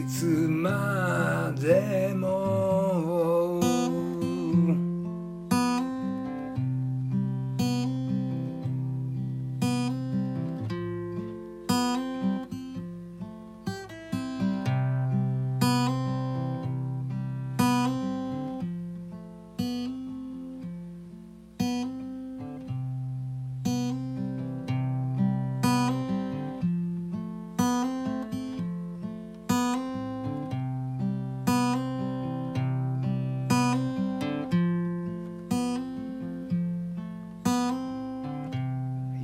いつまでも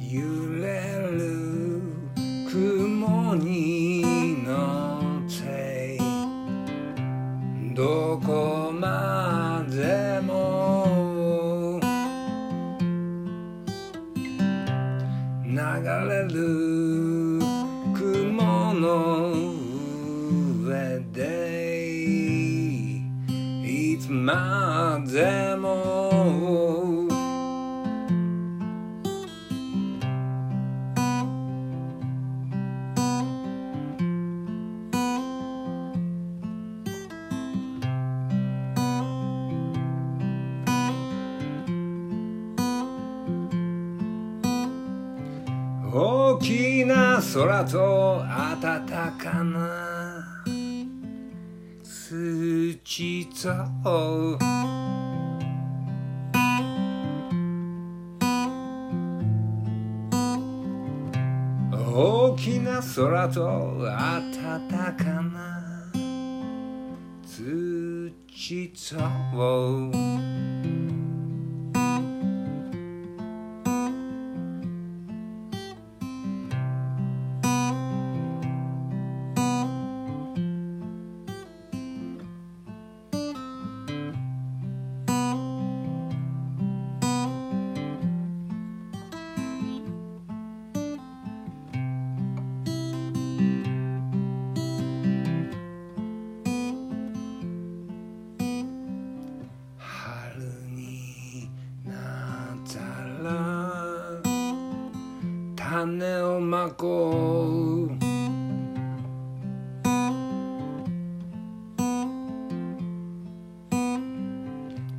揺れる雲に乗ってどこまでも流れる大きな空と暖かな土と。大きな空と暖かな土と。種をまこう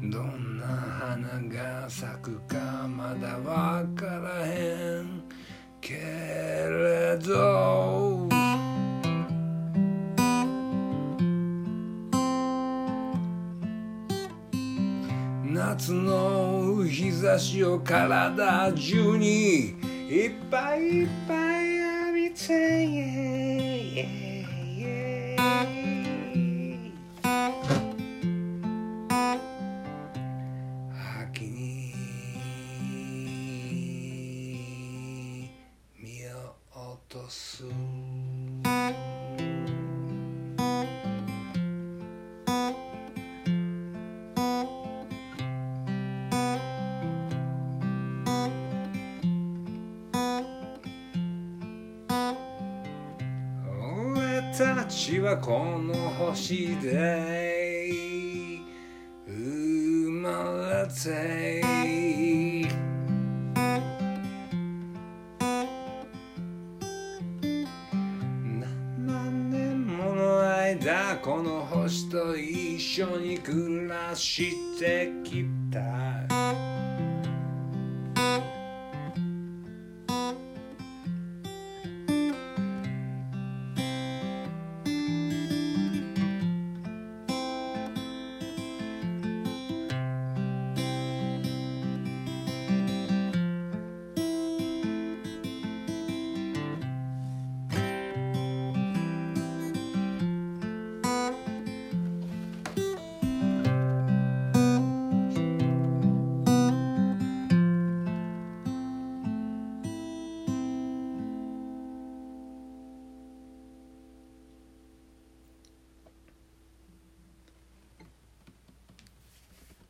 どんな花が咲くかまだわからへんけれど。夏の日差しを体中にいっぱいいっぱい浴びて秋に身を落とす。たちはこの星で生まれて何万年もの間この星と一緒に暮らしてきた